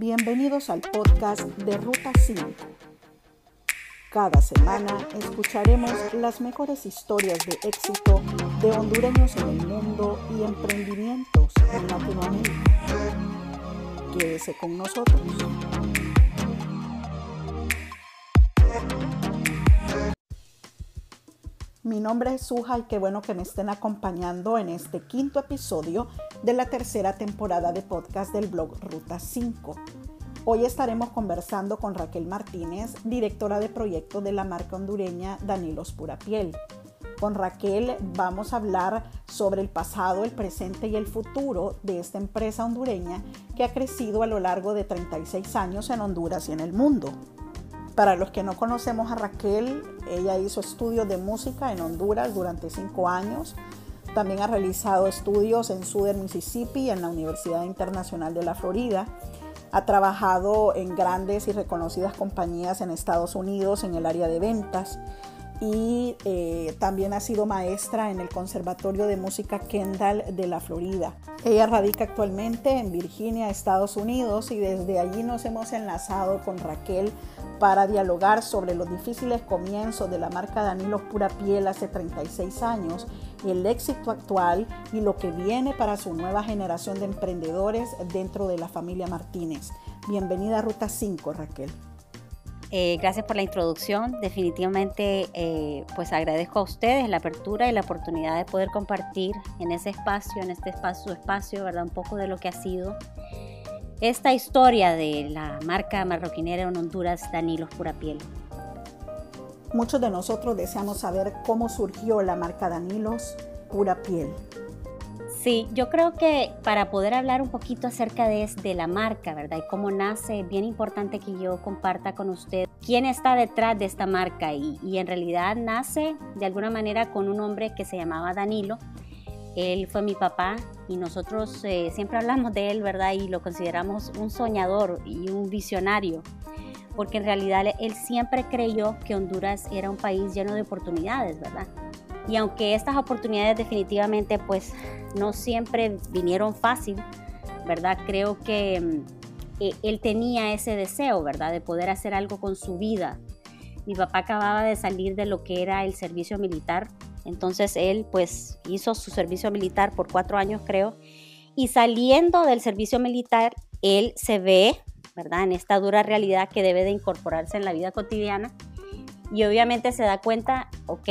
Bienvenidos al podcast de Ruta 5. Cada semana escucharemos las mejores historias de éxito de hondureños en el mundo y emprendimientos en Latinoamérica. Quédese con nosotros. Mi nombre es Suja y qué bueno que me estén acompañando en este quinto episodio de la tercera temporada de podcast del blog Ruta 5. Hoy estaremos conversando con Raquel Martínez, directora de proyecto de la marca hondureña Danilos Pura Piel. Con Raquel vamos a hablar sobre el pasado, el presente y el futuro de esta empresa hondureña que ha crecido a lo largo de 36 años en Honduras y en el mundo. Para los que no conocemos a Raquel, ella hizo estudios de música en Honduras durante cinco años. También ha realizado estudios en Southern Mississippi en la Universidad Internacional de la Florida. Ha trabajado en grandes y reconocidas compañías en Estados Unidos en el área de ventas y eh, también ha sido maestra en el Conservatorio de Música Kendall de la Florida. Ella radica actualmente en Virginia, Estados Unidos, y desde allí nos hemos enlazado con Raquel para dialogar sobre los difíciles comienzos de la marca Danilo Pura Piel hace 36 años, el éxito actual y lo que viene para su nueva generación de emprendedores dentro de la familia Martínez. Bienvenida a Ruta 5, Raquel. Eh, gracias por la introducción. Definitivamente, eh, pues agradezco a ustedes la apertura y la oportunidad de poder compartir en ese espacio, en este espacio, su espacio, ¿verdad? Un poco de lo que ha sido esta historia de la marca marroquinera en Honduras, Danilos Pura Piel. Muchos de nosotros deseamos saber cómo surgió la marca Danilos Pura Piel. Sí, yo creo que para poder hablar un poquito acerca de, de la marca, ¿verdad? Y cómo nace, es bien importante que yo comparta con usted quién está detrás de esta marca. Y, en realidad nace de alguna manera con un hombre que se llamaba Danilo. Él fue mi papá y nosotros eh, siempre hablamos de él, ¿verdad? Y lo consideramos un soñador y un visionario, porque en realidad él siempre creyó que Honduras era un país lleno de oportunidades, ¿verdad? Y aunque estas oportunidades definitivamente pues no siempre vinieron fácil, ¿verdad? Creo que mm, e, él tenía ese deseo, ¿verdad? De poder hacer algo con su vida. Mi papá acababa de salir de lo que era el servicio militar entonces él pues hizo su servicio militar por cuatro años creo y saliendo del servicio militar él se ve, ¿verdad? En esta dura realidad que debe de incorporarse en la vida cotidiana y obviamente se da cuenta, ok,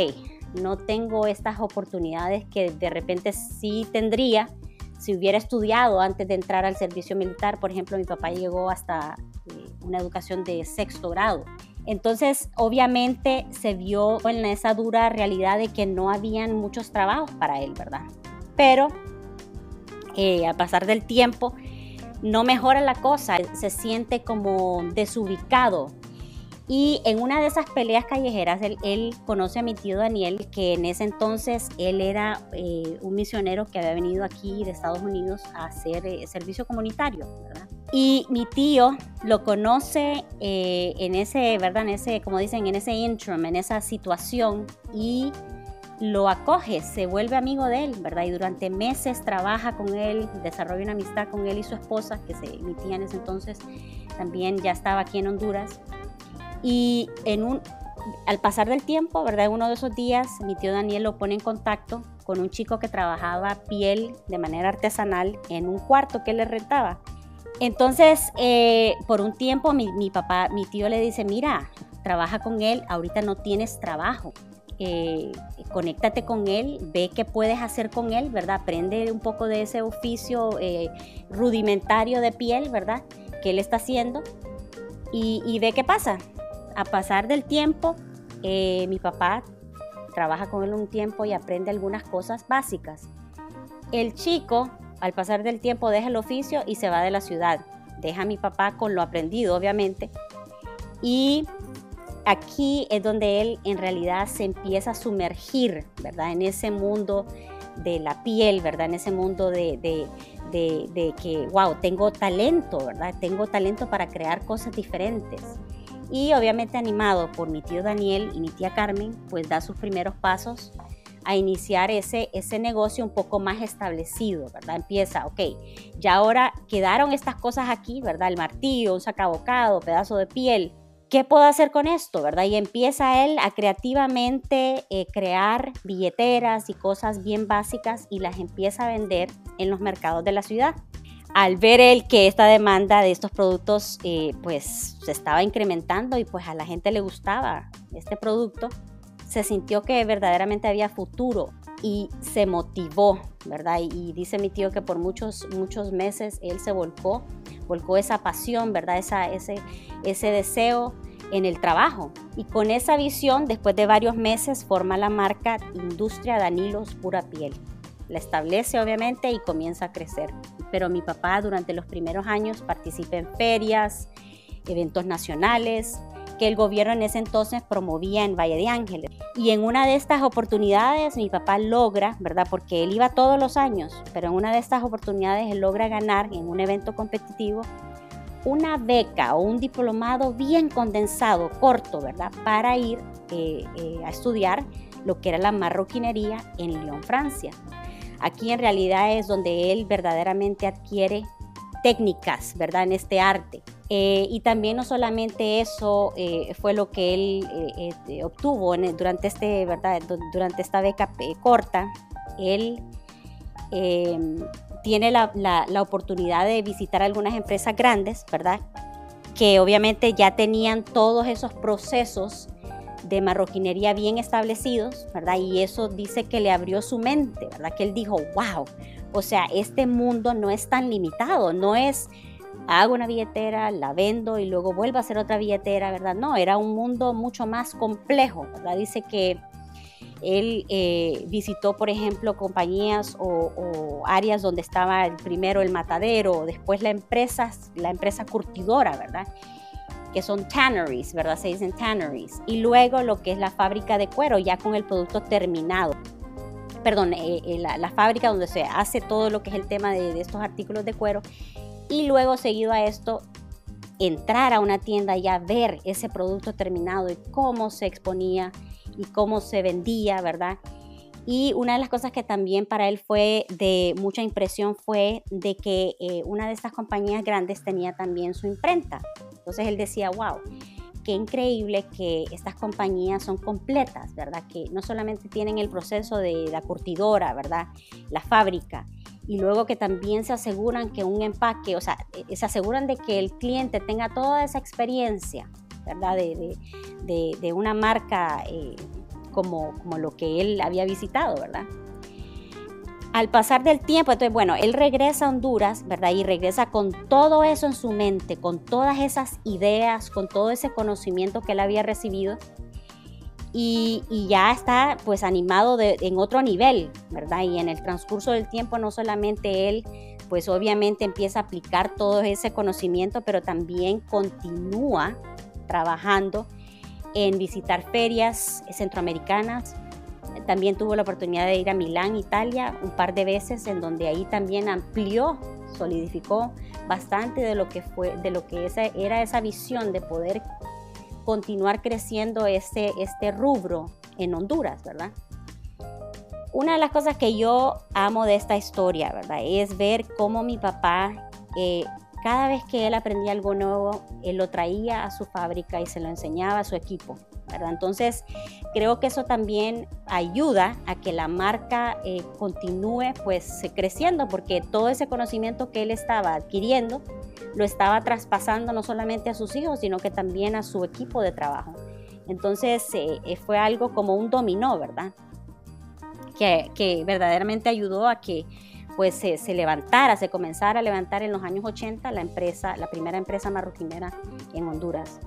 no tengo estas oportunidades que de repente sí tendría si hubiera estudiado antes de entrar al servicio militar. Por ejemplo, mi papá llegó hasta eh, una educación de sexto grado entonces, obviamente se vio en esa dura realidad de que no habían muchos trabajos para él, ¿verdad? Pero eh, al pasar del tiempo, no mejora la cosa, se siente como desubicado. Y en una de esas peleas callejeras, él, conoce a mi tío Daniel, que en ese entonces él era eh, un misionero que había venido aquí de Estados Unidos a hacer eh, servicio comunitario. Y mi tío lo conoce eh, en ese, ¿verdad? En ese, como dicen, en ese interim, en esa situación y lo acoge, se vuelve amigo de él, ¿verdad? Y durante meses trabaja con él, desarrolla una amistad con él y su esposa, que se, mi tía en ese entonces también ya estaba aquí en Honduras. Y en un, al pasar del tiempo, ¿verdad? Uno de esos días, mi tío Daniel lo pone en contacto con un chico que trabajaba piel de manera artesanal en un cuarto que él le rentaba. Entonces, eh, por un tiempo mi, papá, mi tío le dice, mira, trabaja con él, ahorita no tienes trabajo. Eh, conéctate con él, ve qué puedes hacer con él, ¿verdad? Aprende un poco de ese oficio eh, rudimentario de piel, ¿verdad? Que él está haciendo y, y, ve qué pasa. A pasar del tiempo, mi papá trabaja con él un tiempo y aprende algunas cosas básicas. El chico al pasar del tiempo deja el oficio y se va de la ciudad. Deja a mi papá con lo aprendido, obviamente. Y aquí es donde él en realidad se empieza a sumergir, ¿verdad? En ese mundo de la piel, ¿verdad? En ese mundo de, que, wow, tengo talento, ¿verdad? Tengo talento para crear cosas diferentes. Y obviamente animado por mi tío Daniel y mi tía Carmen, pues da sus primeros pasos a iniciar ese, ese negocio un poco más establecido, ¿verdad? Empieza, ok, ya ahora quedaron estas cosas aquí, ¿verdad? El martillo, un sacabocado, pedazo de piel. ¿Qué puedo hacer con esto, verdad? Y empieza él a creativamente eh, crear billeteras y cosas bien básicas y las empieza a vender en los mercados de la ciudad. Al ver él que esta demanda de estos productos eh, pues se estaba incrementando y pues a la gente le gustaba este producto, se sintió que verdaderamente había futuro y se motivó, ¿verdad? Y, dice mi tío que por muchos, muchos meses él se volcó, volcó esa pasión, ¿verdad? Esa, ese, ese deseo en el trabajo. Y con esa visión, después de varios meses, forma la marca Industria Danilos Pura Piel. La establece obviamente y comienza a crecer. Pero mi papá durante los primeros años participa en ferias, eventos nacionales, que el gobierno en ese entonces promovía en Valle de Ángeles. Y en una de estas oportunidades mi papá logra, ¿verdad? Porque él iba todos los años, pero en una de estas oportunidades él logra ganar en un evento competitivo una beca o un diplomado bien condensado, corto, ¿verdad? Para ir eh, eh, a estudiar lo que era la marroquinería en Lyon, Francia. Aquí en realidad es donde él verdaderamente adquiere técnicas, ¿verdad? En este arte. Eh, y también no solamente eso eh, fue lo que él eh, obtuvo durante, este, ¿verdad? durante esta beca corta, él em, tiene la, la, oportunidad de visitar algunas empresas grandes, ¿verdad? Que obviamente ya tenían todos esos procesos de marroquinería bien establecidos, ¿verdad? Y eso dice que le abrió su mente, ¿verdad? Que él dijo, wow, o sea, este mundo no es tan limitado, no es hago una billetera, la vendo y luego vuelvo a hacer otra billetera, ¿verdad? No, era un mundo mucho más complejo, ¿verdad? Dice que él eh, visitó, por ejemplo, compañías o, áreas donde estaba el primero el matadero, después la empresa, la empresa curtidora, ¿verdad? Que son tanneries, ¿verdad? Se dicen tanneries. Y luego lo que es la fábrica de cuero, ya con el producto terminado. Perdón, eh, eh, la, fábrica donde se hace todo lo que es el tema de, de estos artículos de cuero y luego seguido a esto entrar a una tienda y a ver ese producto terminado y cómo se exponía y cómo se vendía, ¿verdad? Y una de las cosas que también para él fue de mucha impresión fue de que eh, una de estas compañías grandes tenía también su imprenta. Entonces él decía, wow, qué increíble que estas compañías son completas, ¿verdad? Que no solamente tienen el proceso de la curtidora, ¿verdad? La fábrica, y luego que también se aseguran que un empaque, o sea, eh, se aseguran de que el cliente tenga toda esa experiencia, ¿verdad? De, de, una marca eh, como, como lo que él había visitado, ¿verdad? Al pasar del tiempo, entonces, bueno, él regresa a Honduras, ¿verdad? Y regresa con todo eso en su mente, con todas esas ideas, con todo ese conocimiento que él había recibido y, ya está pues animado en otro nivel, ¿verdad? Y en el transcurso del tiempo no solamente él pues obviamente empieza a aplicar todo ese conocimiento, pero también continúa trabajando en visitar ferias centroamericanas. También tuvo la oportunidad de ir a Milán, Italia, un par de veces, en donde ahí también amplió, solidificó bastante de lo que fue, de lo que esa, era esa visión de poder continuar creciendo este, este rubro en Honduras, ¿verdad? Una de las cosas que yo amo de esta historia, ¿verdad? Es ver cómo mi papá, eh, cada vez que él aprendía algo nuevo, él lo traía a su fábrica y se lo enseñaba a su equipo. Entonces, creo que eso también ayuda a que la marca eh, continúe pues creciendo, porque todo ese conocimiento que él estaba adquiriendo lo estaba traspasando no solamente a sus hijos, sino que también a su equipo de trabajo. Entonces, eh, eh, fue algo como un dominó, ¿verdad? Que, verdaderamente ayudó a que pues se, se, levantara, se comenzara a levantar en los años 80 la empresa, la primera empresa marroquinera en Honduras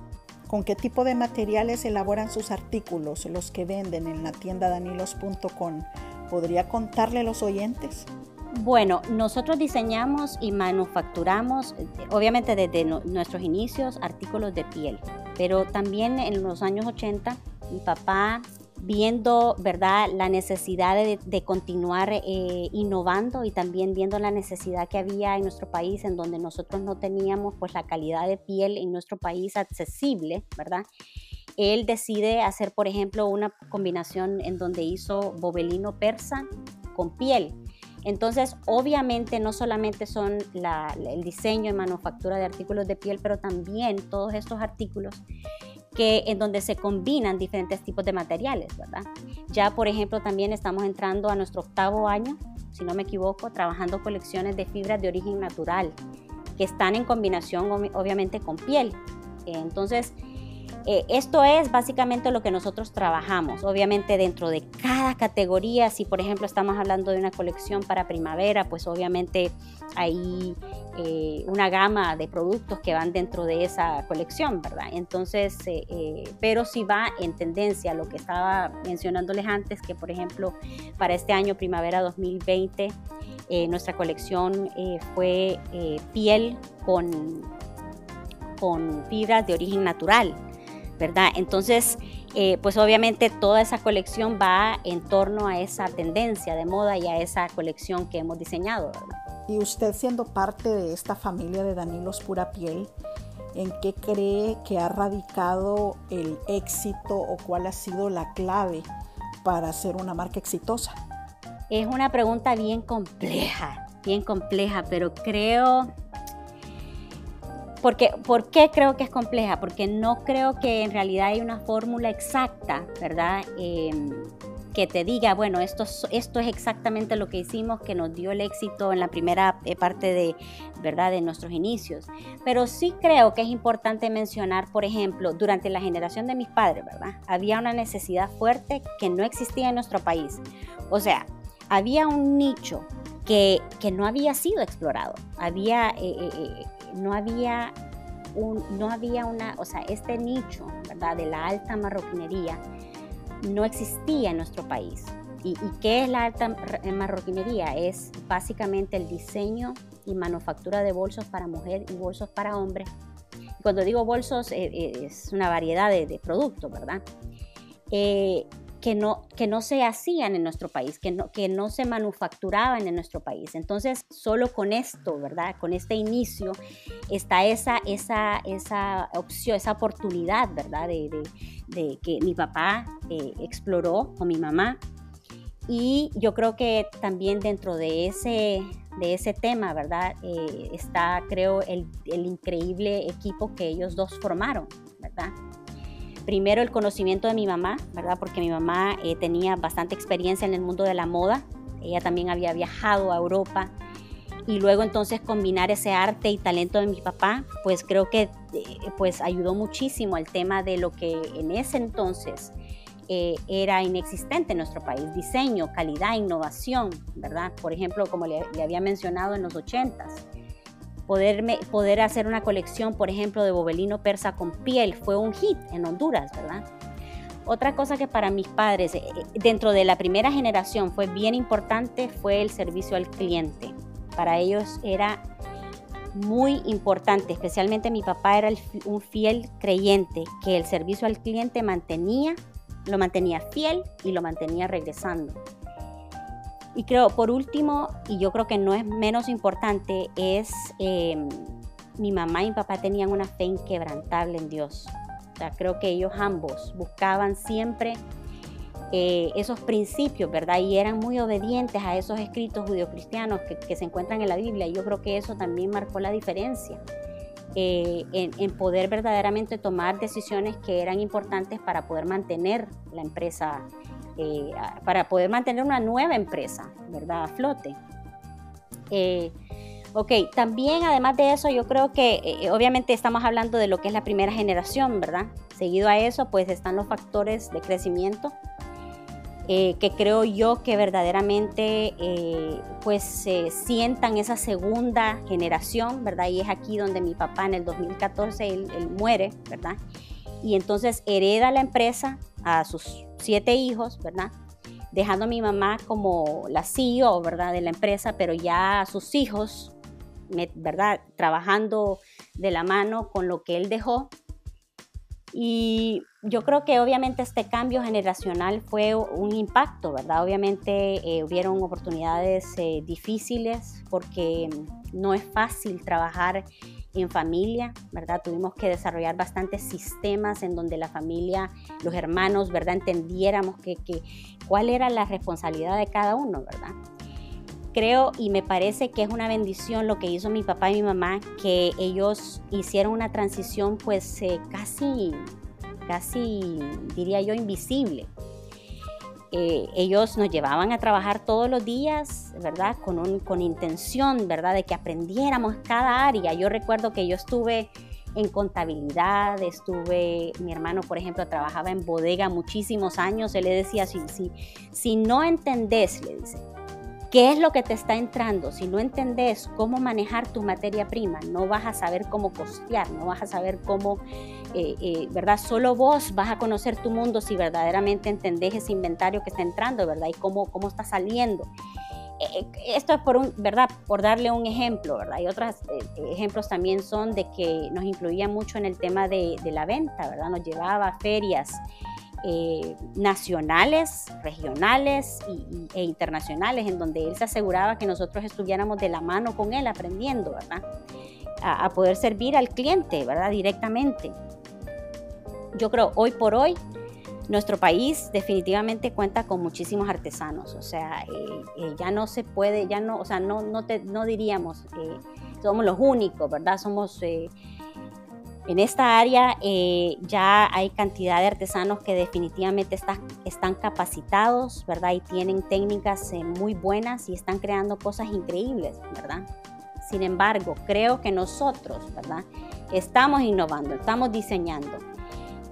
con qué tipo de materiales elaboran sus artículos, los que venden en la tienda danilos.com. ¿Podría contarle a los oyentes? Bueno, nosotros diseñamos y manufacturamos, obviamente desde nuestros inicios, artículos de piel, pero también en los años 80 mi papá viendo ¿verdad? la necesidad de, continuar eh, innovando y también viendo la necesidad que había en nuestro país en donde nosotros no teníamos pues la calidad de piel en nuestro país accesible, ¿verdad? él decide hacer, por ejemplo, una combinación en donde hizo bobelino persa con piel. Entonces, obviamente no solamente son el diseño y manufactura de artículos de piel, pero también todos estos artículos que en donde se combinan diferentes tipos de materiales, ¿verdad? Ya, por ejemplo, también estamos entrando a nuestro octavo año, si no me equivoco, trabajando colecciones de fibras de origen natural, que están en combinación obviamente con piel. Entonces, eh, esto es básicamente lo que nosotros trabajamos. Obviamente dentro de cada categoría, si por ejemplo estamos hablando de una colección para primavera, pues obviamente hay eh, una gama de productos que van dentro de esa colección, ¿verdad? Entonces, eh, pero si va en tendencia, lo que estaba mencionándoles antes, que por ejemplo para este año primavera 2020, nuestra colección fue piel con, con fibras de origen natural. ¿Verdad? Entonces, eh, pues obviamente toda esa colección va en torno a esa tendencia de moda y a esa colección que hemos diseñado, Y usted siendo parte de esta familia de Danilos Pura Piel, ¿en qué cree que ha radicado el éxito o cuál ha sido la clave para ser una marca exitosa? Es una pregunta bien compleja, bien compleja, pero creo porque, ¿Por qué creo que es compleja? Porque no creo que en realidad hay una fórmula exacta, ¿verdad? Em, que te diga, bueno, esto, esto es exactamente lo que hicimos que nos dio el éxito en la primera eh, parte de, ¿verdad? de nuestros inicios. Pero sí creo que es importante mencionar, por ejemplo, durante la generación de mis padres, ¿verdad? Había una necesidad fuerte que no existía en nuestro país. O sea, había un nicho que, no había sido explorado. Había eh, eh, no había, no había una, o sea, este nicho, ¿verdad? De la alta marroquinería no existía en nuestro país. ¿Y, qué es la alta marroquinería? Es básicamente el diseño y manufactura de bolsos para mujer y bolsos para hombre. Cuando digo bolsos, eh, eh, es una variedad de, productos, ¿verdad? Eh, que no, que no se hacían en nuestro país, que no, que no se manufacturaban en nuestro país. Entonces, solo con esto, ¿verdad? Con este inicio está esa, esa, esa opción, esa oportunidad, ¿verdad? De, de, que mi papá eh, exploró o mi mamá. Y yo creo que también dentro de ese, de ese tema, ¿verdad? Eh, está, creo, el, el increíble equipo que ellos dos formaron, ¿verdad? Primero el conocimiento de mi mamá, ¿verdad? Porque mi mamá eh, tenía bastante experiencia en el mundo de la moda, ella también había viajado a Europa y luego entonces combinar ese arte y talento de mi papá, pues creo que eh, pues ayudó muchísimo al tema de lo que en ese entonces eh, era inexistente en nuestro país, diseño, calidad, innovación, ¿verdad? Por ejemplo, como le, le había mencionado en los 80s, Poder, hacer una colección, por ejemplo, de bobelino persa con piel fue un hit en Honduras, ¿verdad? Otra cosa que para mis padres, eh, dentro de la primera generación, fue bien importante fue el servicio al cliente. Para ellos era muy importante, especialmente mi papá era un fiel creyente que el servicio al cliente mantenía, lo mantenía fiel y lo mantenía regresando. Y creo, por último, y yo creo que no es menos importante, es eh, mi mamá y mi papá tenían una fe inquebrantable en Dios. O sea, creo que ellos ambos buscaban siempre eh, esos principios, ¿verdad? Y eran muy obedientes a esos escritos judio-cristianos que, que, se encuentran en la Biblia. Y yo creo que eso también marcó la diferencia eh, en, en, poder verdaderamente tomar decisiones que eran importantes para poder mantener la empresa eh, para poder mantener una nueva empresa, ¿verdad? A flote. Eh, ok, también además de eso, yo creo que eh, obviamente estamos hablando de lo que es la primera generación, ¿verdad? Seguido a eso, pues están los factores de crecimiento. que creo yo que verdaderamente pues se sientan esa segunda generación, ¿verdad? Y es aquí donde mi papá en el 2014 él, él muere, ¿verdad? Y entonces hereda la empresa a sus siete hijos, ¿verdad? Dejando a mi mamá como la CEO, ¿verdad? De la empresa, pero ya sus hijos, ¿verdad? Trabajando de la mano con lo que él dejó. Y yo creo que obviamente este cambio generacional fue un impacto, ¿verdad? Obviamente eh, hubieron oportunidades eh, difíciles porque no es fácil trabajar en familia, ¿verdad? Tuvimos que desarrollar bastantes sistemas en donde la familia, los hermanos, ¿verdad? Entendiéramos que, que, cuál era la responsabilidad de cada uno, ¿verdad? Creo y me parece que es una bendición lo que hizo mi papá y mi mamá, que ellos hicieron una transición pues eh, casi, casi, diría yo, invisible. Eh, ellos nos llevaban a trabajar todos los días, ¿verdad? Con, un, con intención, ¿verdad? De que aprendiéramos cada área. Yo recuerdo que yo estuve en contabilidad, estuve, mi hermano, por ejemplo, trabajaba en bodega muchísimos años. Él le decía, si, si, si no entendés, le dice, ¿Qué es lo que te está entrando? Si no entendés cómo manejar tu materia prima, no vas a saber cómo costear, no vas a saber cómo, eh, eh, ¿verdad? Solo vos vas a conocer tu mundo si verdaderamente entendés ese inventario que está entrando, ¿verdad? Y cómo, cómo está saliendo. Eh, esto es por un, ¿verdad? Por darle un ejemplo, ¿verdad? Y otros ejemplos también son de que nos incluía mucho en el tema de, de la venta, ¿verdad? Nos llevaba a ferias eh, nacionales, regionales e internacionales, en donde él se aseguraba que nosotros estuviéramos de la mano con él aprendiendo, ¿verdad? A, poder servir al cliente, ¿verdad? Directamente. Yo creo, hoy por hoy, nuestro país definitivamente cuenta con muchísimos artesanos, o sea, eh, eh, ya no se puede, ya no, o sea, no, no, te, no diríamos, somos los únicos, ¿verdad? Somos en esta área eh, ya hay cantidad de artesanos que definitivamente están capacitados, ¿verdad? Y tienen técnicas eh, muy buenas y están creando cosas increíbles, ¿verdad? Sin embargo, creo que nosotros, ¿verdad? Estamos innovando, estamos diseñando.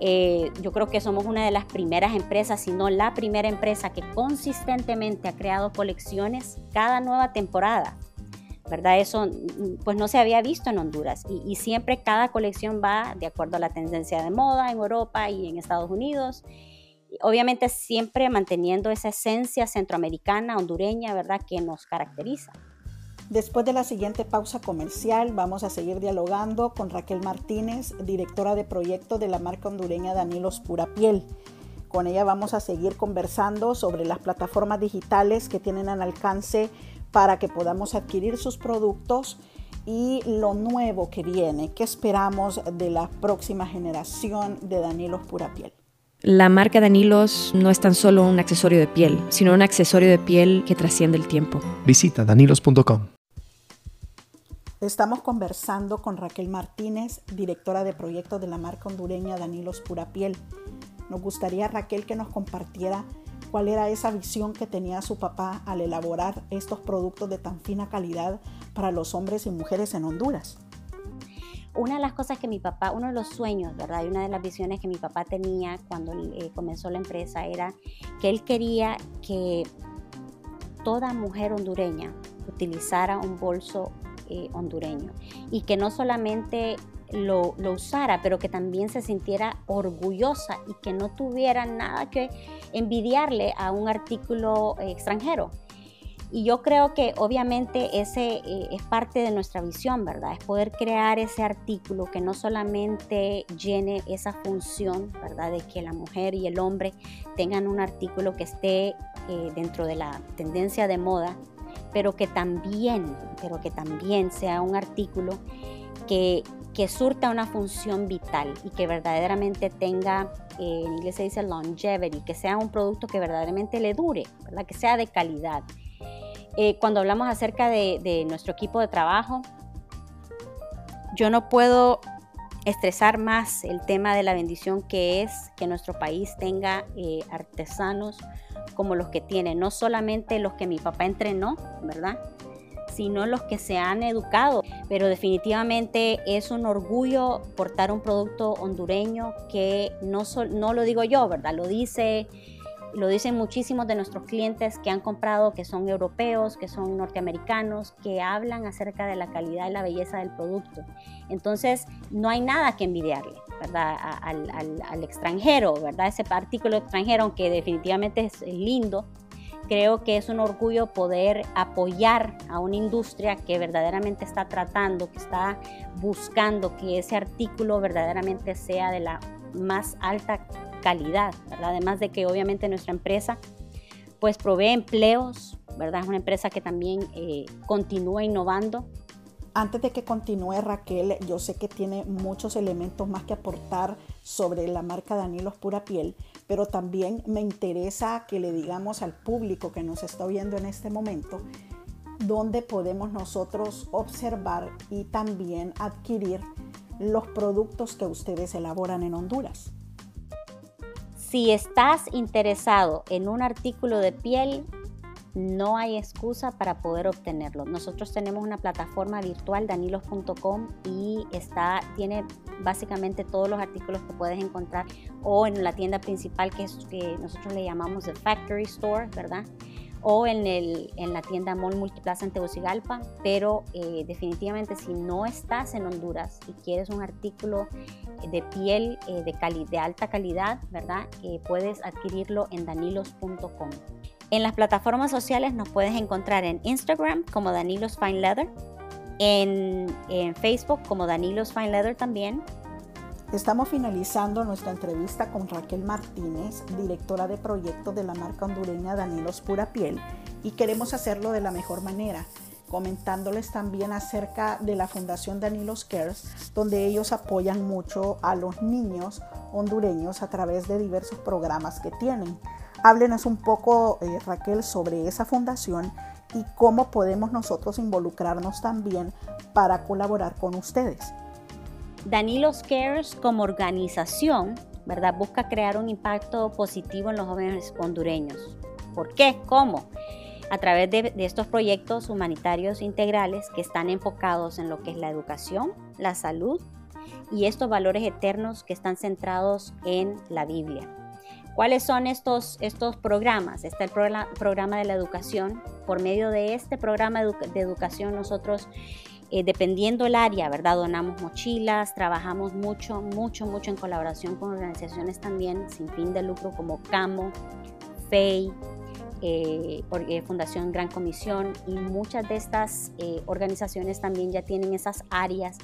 Eh, yo creo que somos una de las primeras empresas, si no la primera empresa que consistentemente ha creado colecciones cada nueva temporada. ¿Verdad? Eso pues no se había visto en Honduras y, siempre cada colección va de acuerdo a la tendencia de moda en Europa y en Estados Unidos. Obviamente siempre manteniendo esa esencia centroamericana, hondureña, ¿verdad? Que nos caracteriza. Después de la siguiente pausa comercial, vamos a seguir dialogando con Raquel Martínez, directora de proyecto de la marca hondureña Danilos Pura Piel. Con ella vamos a seguir conversando sobre las plataformas digitales que tienen al alcance para que podamos adquirir sus productos y lo nuevo que viene, qué esperamos de la próxima generación de Danilos Pura Piel. La marca Danilos no es tan solo un accesorio de piel, sino un accesorio de piel que trasciende el tiempo. Visita danilos.com. Estamos conversando con Raquel Martínez, directora de proyecto de la marca hondureña Danilos Pura Piel. Nos gustaría, Raquel, que nos compartiera cuál era esa visión que tenía su papá al elaborar estos productos de tan fina calidad para los hombres y mujeres en Honduras. Una de las cosas que mi papá, uno de los sueños, ¿verdad? Y una de las visiones que mi papá tenía cuando eh, comenzó la empresa era que él quería que toda mujer hondureña utilizara un bolso eh, hondureño y que no solamente lo, usara, pero que también se sintiera orgullosa y que no tuviera nada que envidiarle a un artículo eh, extranjero. Y yo creo que obviamente ese eh, es parte de nuestra visión, ¿verdad? Es poder crear ese artículo que no solamente llene esa función, ¿verdad? De que la mujer y el hombre tengan un artículo que esté eh, dentro de la tendencia de moda, pero que también, pero que también sea un artículo que que surta una función vital y que verdaderamente tenga, eh, en inglés se dice longevity, que sea un producto que verdaderamente le dure, ¿verdad? que sea de calidad. Eh, cuando hablamos acerca de, nuestro equipo de trabajo, yo no puedo estresar más el tema de la bendición que es que nuestro país tenga eh, artesanos como los que tiene, no solamente los que mi papá entrenó, ¿verdad? Sino los que se han educado. Pero definitivamente es un orgullo portar un producto hondureño que no, no lo digo yo, ¿verdad? Lo dice lo dicen muchísimos de nuestros clientes que han comprado, que son europeos, que son norteamericanos, que hablan acerca de la calidad y la belleza del producto. Entonces, no hay nada que envidiarle, ¿verdad? Al, al extranjero, ¿verdad? Ese artículo extranjero, aunque definitivamente es lindo, creo que es un orgullo poder apoyar a una industria que verdaderamente está tratando, que está buscando que ese artículo verdaderamente sea de la más alta calidad, Además de que obviamente nuestra empresa pues provee empleos, ¿verdad? Es una empresa que también eh, continúa innovando Antes de que continúe Raquel, yo sé que tiene muchos elementos más que aportar sobre la marca Danilos Pura Piel, pero también me interesa que le digamos al público que nos está viendo en este momento dónde podemos nosotros observar y también adquirir los productos que ustedes elaboran en Honduras. Si estás interesado en un artículo de piel, no hay excusa para poder obtenerlo. Nosotros tenemos una plataforma virtual, danilos.com, y está, tiene básicamente todos los artículos que puedes encontrar o en la tienda principal que, es, que nosotros le llamamos The Factory Store, ¿verdad? o en, el, en la tienda Mall Multiplaza en Tegucigalpa, pero eh, definitivamente si no estás en Honduras y quieres un artículo de piel eh, de, de alta calidad, ¿verdad? Eh, puedes adquirirlo en danilos.com. En las plataformas sociales nos puedes encontrar en Instagram como Danilos Fine Leather, en, Facebook como Danilos Fine Leather también, Estamos finalizando nuestra entrevista con Raquel Martínez, directora de proyecto de la marca hondureña Danilos Pura Piel, y queremos hacerlo de la mejor manera, comentándoles también acerca de la Fundación Danilos Cares, donde ellos apoyan mucho a los niños hondureños a través de diversos programas que tienen. Háblenos un poco, eh, Raquel, sobre esa fundación y cómo podemos nosotros involucrarnos también para colaborar con ustedes. Danilos Cares como organización, ¿verdad? Busca crear un impacto positivo en los jóvenes hondureños. ¿Por qué? ¿Cómo? A través de, de, estos proyectos humanitarios integrales que están enfocados en lo que es la educación, la salud y estos valores eternos que están centrados en la Biblia. ¿Cuáles son estos, estos programas? Está el programa de la educación. Por medio de este programa de educación nosotros eh, dependiendo el área, ¿verdad? Donamos mochilas, trabajamos mucho, mucho, mucho en colaboración con organizaciones también sin fin de lucro como CAMO, FEI, eh, eh, Fundación Gran Comisión y muchas de estas organizaciones también ya tienen esas áreas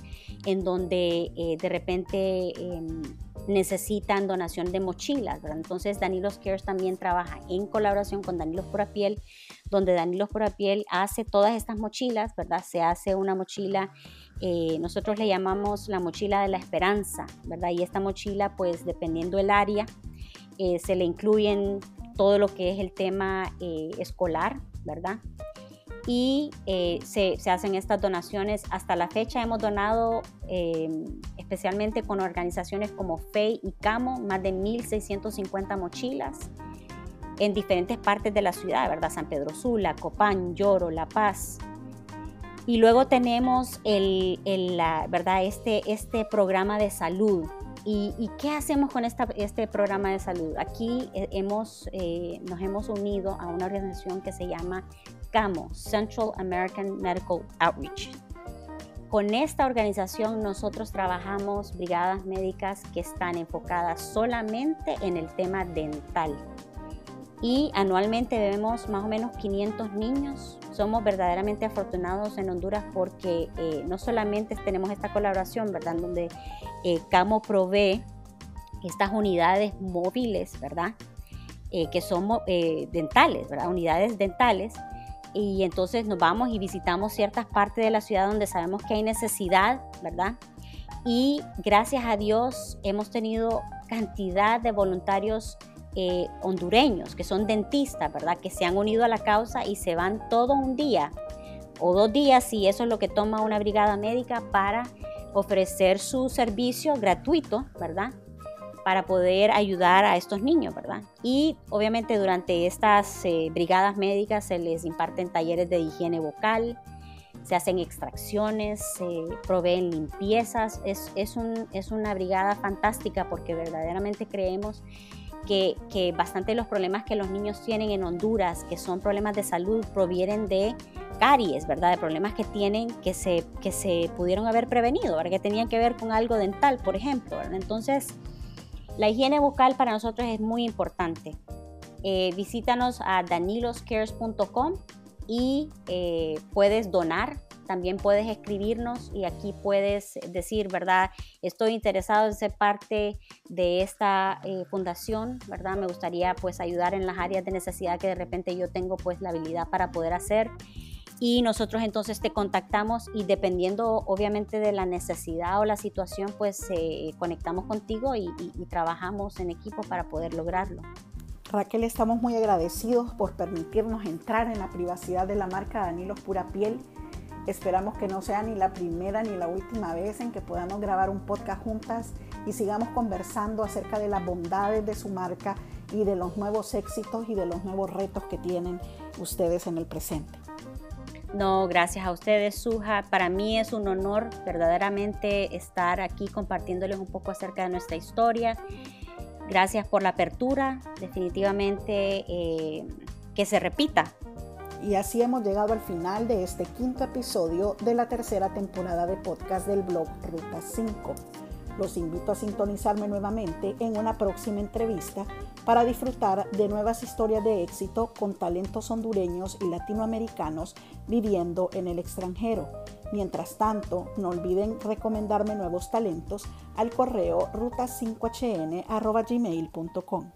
en donde de repente em, necesitan donación de mochilas. Entonces Danilos Cares también trabaja en colaboración con Danilos Pura Piel, donde Danilos Pura Piel hace todas estas mochilas, ¿verdad? Se hace una mochila, eh, nosotros le llamamos la mochila de la esperanza, ¿verdad? Y esta mochila, pues dependiendo del área, eh, se le incluyen todo lo que es el tema eh, escolar, ¿verdad? y eh, se, hacen estas donaciones. Hasta la fecha hemos donado, especialmente con organizaciones como FEI y CAMO, más de 1.650 mochilas en diferentes partes de la ciudad, ¿verdad? San Pedro Sula, Copán, Lloro, La Paz. Y luego tenemos el, la, ¿verdad? Este, este programa de salud. ¿Y, qué hacemos con esta, este programa de salud? Aquí eh, hemos, nos hemos unido a una organización que se llama CAMO, Central American Medical Outreach. Con esta organización nosotros trabajamos brigadas médicas que están enfocadas solamente en el tema dental. Y anualmente vemos más o menos 500 niños. Somos verdaderamente afortunados en Honduras porque eh, no solamente tenemos esta colaboración, ¿verdad? Donde eh, CAMO provee estas unidades móviles, ¿verdad? Eh, que son dentales, ¿verdad? Unidades dentales y entonces nos vamos y visitamos ciertas partes de la ciudad donde sabemos que hay necesidad, ¿verdad? Y gracias a Dios hemos tenido cantidad de voluntarios eh, hondureños que son dentistas, ¿verdad? Que se han unido a la causa y se van todo un día o dos días, si eso es lo que toma una brigada médica para ofrecer su servicio gratuito, ¿verdad? Para poder ayudar a estos niños, ¿verdad? Y obviamente durante estas eh, brigadas médicas se les imparten talleres de higiene vocal, se hacen extracciones, se proveen limpiezas. Es, es, un, es una brigada fantástica porque verdaderamente creemos que, que, bastante de los problemas que los niños tienen en Honduras, que son problemas de salud, provienen de caries, ¿verdad? De problemas que tienen que se, que se pudieron haber prevenido, ¿verdad? Que tenían que ver con algo dental, por ejemplo, ¿verdad? Entonces, la higiene bucal para nosotros es muy importante. Eh, visítanos a daniloscares.com y eh, puedes donar. También puedes escribirnos y aquí puedes decir, ¿verdad? Estoy interesado en ser parte de esta eh, fundación, ¿verdad? Me gustaría pues ayudar en las áreas de necesidad que de repente yo tengo pues la habilidad para poder hacer. Y nosotros entonces te contactamos y dependiendo obviamente de la necesidad o la situación, pues eh, conectamos contigo y, y trabajamos en equipo para poder lograrlo. Raquel, estamos muy agradecidos por permitirnos entrar en la privacidad de la marca Danilos Pura Piel. Esperamos que no sea ni la primera ni la última vez en que podamos grabar un podcast juntas y sigamos conversando acerca de las bondades de su marca y de los nuevos éxitos y de los nuevos retos que tienen ustedes en el presente. No, gracias a ustedes, Suja. Para mí es un honor verdaderamente estar aquí compartiéndoles un poco acerca de nuestra historia. Gracias por la apertura. Definitivamente eh, que se repita. Y así hemos llegado al final de este quinto episodio de la tercera temporada de podcast del blog Ruta 5. Los invito a sintonizarme nuevamente en una próxima entrevista para disfrutar de nuevas historias de éxito con talentos hondureños y latinoamericanos viviendo en el extranjero. Mientras tanto, no olviden recomendarme nuevos talentos al correo ruta5hn.gmail.com.